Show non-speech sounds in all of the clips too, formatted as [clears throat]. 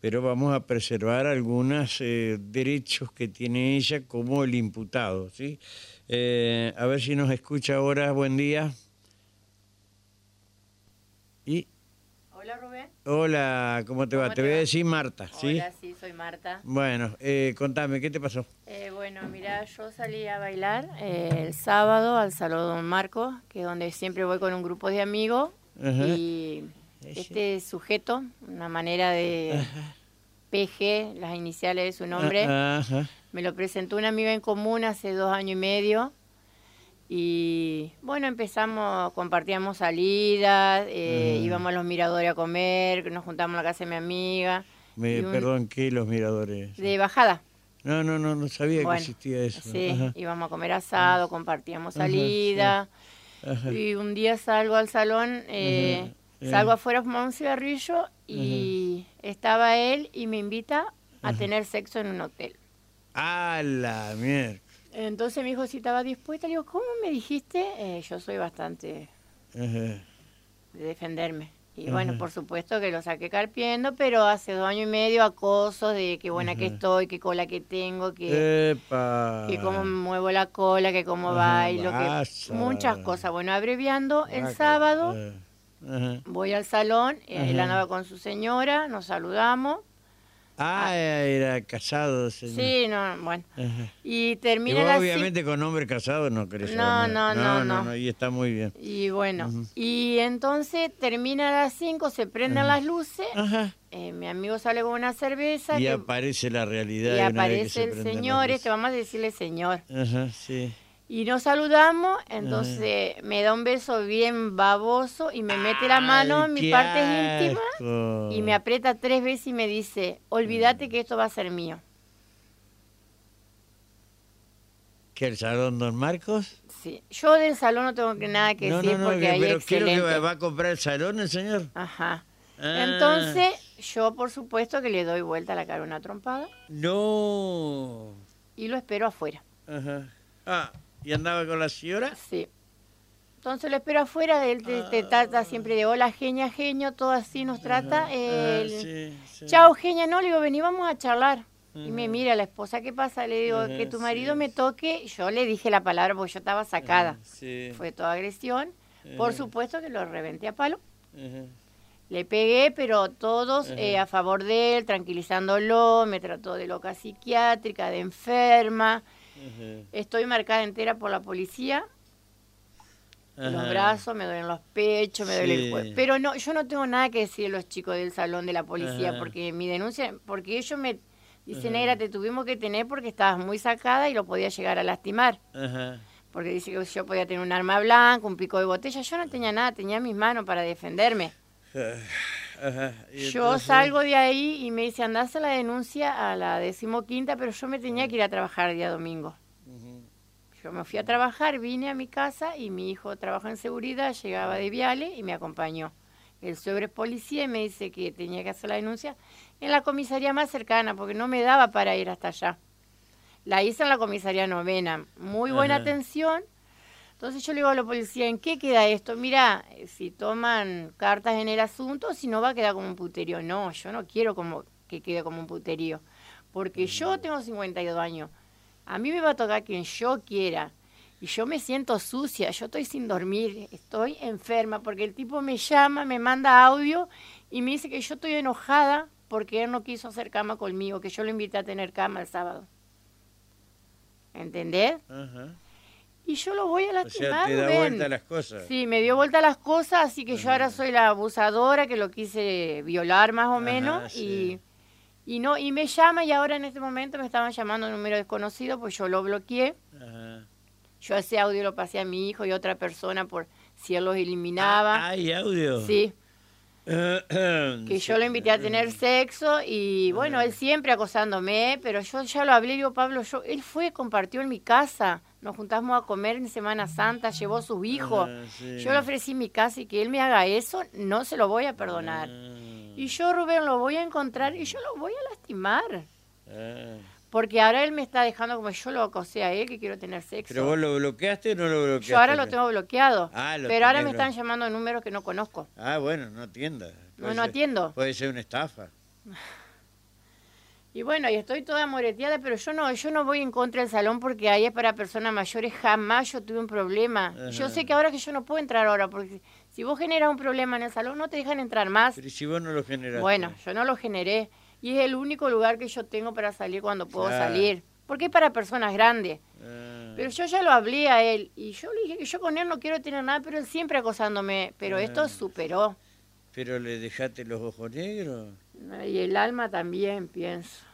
pero vamos a preservar algunos eh, derechos que tiene ella como el imputado. ¿sí? Eh, a ver si nos escucha ahora. Buen día. Y Hola Rubén. hola, ¿cómo te va? ¿Cómo Te te voy a decir Marta, ¿sí? Hola, sí, soy Marta. Bueno, eh, contame, ¿qué te pasó? Eh, bueno, mira, yo salí a bailar eh, el sábado al Salón Don Marco, que es donde siempre voy con un grupo de amigos. Ajá. Y este sujeto, una manera de PG, las iniciales de su nombre, Ah, Ajá. me lo presentó una amiga en común hace dos años y medio. Y bueno, empezamos, compartíamos salidas, eh, Ajá. íbamos a los miradores a comer, nos juntamos en la casa de mi amiga. Me, un- Perdón, ¿qué los miradores? De bajada. No, no, no, no sabía Bueno, que existía eso. Sí, Ajá, íbamos a comer asado, compartíamos Ajá, salida. ajá. Y un día salgo al salón, eh, Ajá, salgo eh. afuera a fumar un cigarrillo y estaba él y me invita a tener sexo en un hotel. ¡A la mierda! Entonces me dijo si estaba dispuesta. Le digo, ¿cómo me dijiste? Eh, yo soy bastante de defenderme. Y bueno, por supuesto que lo saqué carpiendo, pero hace dos años y medio acosos de qué buena que estoy, qué cola que tengo, que... ¡Epa! que cómo muevo la cola, que cómo bailo, que muchas cosas. Bueno, abreviando, el sábado Eh, voy al salón, eh, él Ajá. andaba con su señora, nos saludamos. Ah, era casado, señor. Sí, no, bueno. Ajá. Y Y termina vos, la obviamente con hombre casado no querés No, saber nada. no, no, no. Y está muy bien. Y bueno, y entonces termina a las 5, se prenden las luces, eh, mi amigo sale con una cerveza Y que- aparece la realidad. y aparece el señor, este, vamos a decirle señor. Ajá, sí. Y nos saludamos, entonces me da un beso bien baboso y me mete la mano en Ay, mi qué parte íntima asco. y me aprieta tres veces y me dice, olvídate que esto va a ser mío. ¿Qué, el salón Don Marcos? Sí. Yo del salón no tengo que nada que no, decir no, no, porque que- ahí pero quiero que excelente. va, va a comprar el salón el señor. Ajá. Ah. Entonces, yo por supuesto que le doy vuelta a la cara una trompada No. y lo espero afuera. Ajá. Ah, ¿y andaba con la señora? Sí. Entonces lo espero afuera, él te, te trata siempre de hola, genia, genio, todo así nos trata. Ah, sí, sí. Chao, genia, no, le digo, vení, vamos a charlar. Y me mira la esposa, ¿qué pasa? Le digo, que tu sí. marido me toque. Yo le dije la palabra porque yo estaba sacada. Sí. Fue toda agresión. Por supuesto que lo reventé a palo. Ajá. Le pegué, pero todos eh, a favor de él, tranquilizándolo. Me trató de loca psiquiátrica, de enferma. Estoy marcada entera por la policía. Los brazos, me duelen los pechos, me duele el cuerpo. Pero no, yo no tengo nada que decir a los chicos del salón de la policía, Ajá. porque mi denuncia, porque ellos me dicen, negra, te tuvimos que tener porque estabas muy sacada y lo podía llegar a lastimar. Ajá. Porque dice que yo podía tener un arma blanca, un pico de botella. Yo no tenía nada, tenía mis manos para defenderme. Ajá. Yo salgo de ahí y me dice, andás a la denuncia a la decimoquinta, pero yo me tenía que ir a trabajar día domingo. Yo me fui a trabajar, vine a mi casa y mi hijo trabaja en seguridad, llegaba de Viale y me acompañó. El sobre policía y me dice que tenía que hacer la denuncia en la comisaría más cercana porque no me daba para ir hasta allá. La hice en la comisaría novena, muy buena Ajá. atención. Entonces yo le digo a la policía, ¿en qué queda esto? Mira, eh, si toman cartas en el asunto, si no va a quedar como un puterío. No, yo no quiero como que quede como un puterío, porque yo tengo 52 años. A mí me va a tocar quien yo quiera. Y yo me siento sucia, yo estoy sin dormir, estoy enferma, porque el tipo me llama, me manda audio y me dice que yo estoy enojada porque él no quiso hacer cama conmigo, que yo lo invité a tener cama el sábado. ¿Entendés? Ajá. Y yo lo voy a O lastimar, sea, te da vuelta las cosas. Sí, me dio vuelta las cosas, así que yo ahora soy la abusadora que lo quise violar más o Ajá, menos sí. y, y no y me llama y ahora en este momento me estaban llamando un número desconocido, pues yo lo bloqueé. Ajá. Yo ese audio lo pasé a mi hijo y a otra persona por si él los eliminaba. Ah, ¿Hay audio? Sí, [clears throat] que yo lo invité a tener sexo y bueno, él siempre acosándome, pero yo ya lo hablé, digo, Pablo, yo, él fue, compartió en mi casa, nos juntamos a comer en Semana Santa, llevó a sus hijos. Ajá, sí. Yo le ofrecí mi casa y que él me haga eso, no se lo voy a perdonar. Y yo, Rubén, lo voy a encontrar y yo lo voy a lastimar. Ah. Porque ahora él me está dejando como yo lo acosé a él, que quiero tener sexo. ¿Pero vos lo bloqueaste o no lo bloqueaste? yo ahora lo tengo bloqueado. Ah, lo pero ahora me están llamando de números que no conozco. Ah, bueno, no atienda. No, no ser- atiendo. Puede ser una estafa. [laughs] Y bueno, y estoy toda moreteada, pero yo no, yo no voy en contra del salón porque ahí es para personas mayores. Jamás yo tuve un problema. Yo sé que ahora que yo no puedo entrar ahora, porque si vos generas un problema en el salón, no te dejan entrar más. Pero si vos no lo generaste. Bueno, yo no lo generé. Y es el único lugar que yo tengo para salir cuando puedo salir. Porque es para personas grandes. Ah. Pero yo ya lo hablé a él. Y yo le dije que yo con él no quiero tener nada, pero él siempre acosándome. Pero esto ah. superó. ¿Pero le dejaste los ojos negros? Y el alma también, pienso.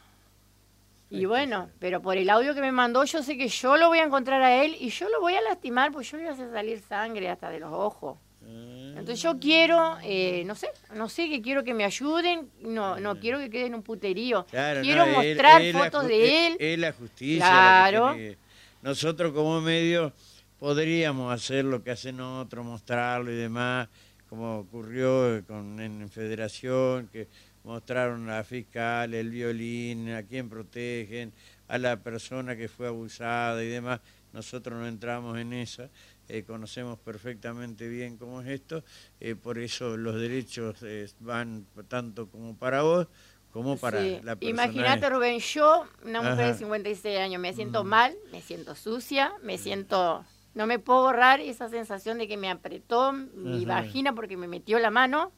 Y bueno, pero por el audio que me mandó, yo sé que yo lo voy a encontrar a él y yo lo voy a lastimar, pues yo le voy a hacer salir sangre hasta de los ojos. Ah. Entonces yo quiero, eh, no sé, no sé, que quiero que me ayuden, no no quiero que quede en un puterío. quiero mostrar fotos de él. Es la justicia. Claro. nosotros como medio podríamos hacer lo que hacen otros, mostrarlo y demás, como ocurrió con, en Federación, que mostraron a la fiscal, el violín, a quién protegen, a la persona que fue abusada y demás. Nosotros no entramos en esa, eh, conocemos perfectamente bien cómo es esto, eh, por eso los derechos eh, van tanto como para vos como para la persona. Imagínate, Rubén, yo, una mujer de 56 años, me siento mal, me siento sucia, me siento... No me puedo borrar esa sensación de que me apretó mi vagina porque me metió la mano.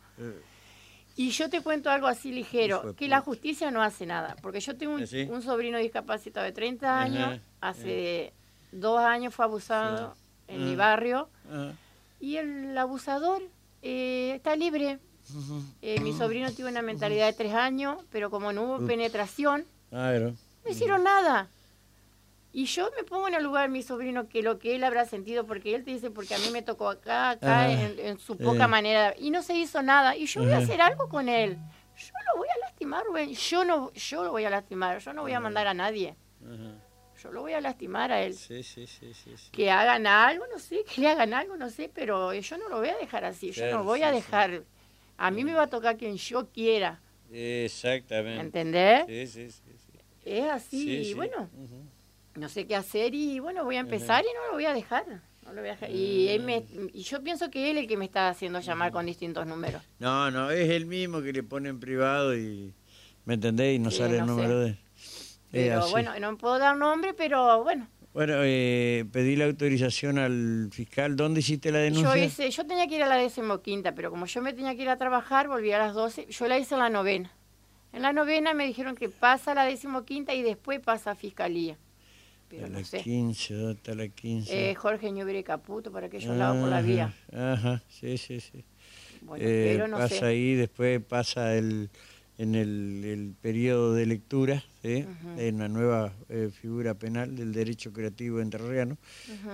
Y yo te cuento algo así ligero, que la justicia no hace nada, porque yo tengo un, ¿Ah, sobrino discapacitado de 30 años, hace dos años fue abusado en mi barrio, y el abusador eh, está libre. Eh, mi sobrino tiene una mentalidad de tres años, pero como no hubo penetración, no hicieron nada. Y yo me pongo en el lugar de mi sobrino que lo que él habrá sentido, porque él te dice, porque a mí me tocó acá, acá, en, su poca manera, y no se hizo nada, y yo voy a hacer algo con él. Yo lo voy a lastimar, güey. Yo no, yo lo voy a lastimar, yo no voy a mandar a nadie. Yo lo voy a lastimar a él. Sí, sí, sí, que hagan algo, no sé, que le hagan algo, no sé, pero yo no lo voy a dejar así. yo no voy a dejar. A mí me va a tocar quien yo quiera. Exactamente. ¿Entendés? Sí, sí, sí. Es así, y bueno no sé qué hacer y bueno, voy a empezar y no lo voy a dejar. No lo voy a dejar. Y, él me, y yo pienso que él es el que me está haciendo llamar con distintos números. No, no, es el mismo que le pone en privado y, ¿me entendés? Y no sale el número de él. Pero bueno, no puedo dar nombre, pero bueno. Bueno, eh, pedí la autorización al fiscal. ¿Dónde hiciste la denuncia? Yo hice, yo tenía que ir a la decimoquinta, pero como yo me tenía que ir a trabajar, volví a las doce. Yo la hice en la novena. En la novena me dijeron que pasa a la decimoquinta y después pasa a fiscalía pero la 15, hasta la 15. Eh, Jorge Ñubre Caputo, para aquellos lados por la vía. Ajá, sí, sí, sí. Bueno, eh, pero no pasa ahí, después pasa el, en el, el periodo de lectura, ¿sí? en la nueva eh, figura penal del derecho creativo entrerriano,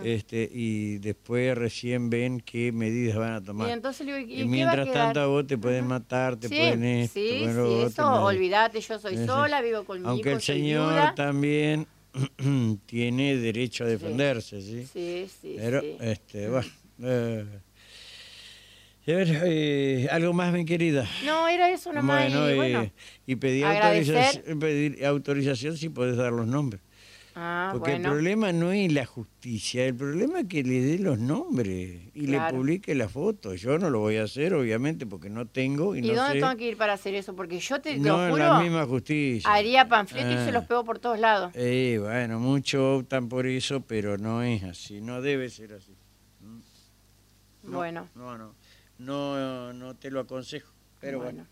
este, y después recién ven qué medidas van a tomar. Y, entonces, ¿y, mientras tanto a vos te pueden matar, te pueden esto, Sí, sí, eso, olvídate, yo soy sola, vivo con mi Aunque el señor también [clears throat] tiene derecho a defenderse, ¿sí? Sí, sí, Pero, este, bueno... Eh, eh, ¿Algo más, mi querida? No, era eso nomás. Bueno, y, bueno, y pedir autorización, pedir autorización si puedes dar los nombres. Ah, Porque el problema no es la justicia, el problema es que le dé los nombres y le publique la foto. Yo no lo voy a hacer, obviamente, porque no tengo y, ¿Y dónde tengo que ir para hacer eso? Porque yo te no, lo juro, la misma justicia. haría panfletos y se los ah. pego por todos lados. Eh, bueno, muchos optan por eso, pero no es así, no debe ser así. ¿Mm? bueno. No, no, no, no te lo aconsejo, pero bueno.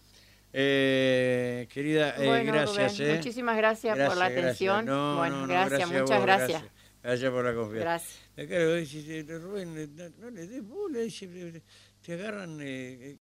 Eh, querida, eh, gracias. Eh. Muchísimas gracias, por la atención. bueno, gracias, muchas gracias. gracias. por la confianza. Gracias. Rubén, no, le des bola, te agarran, eh,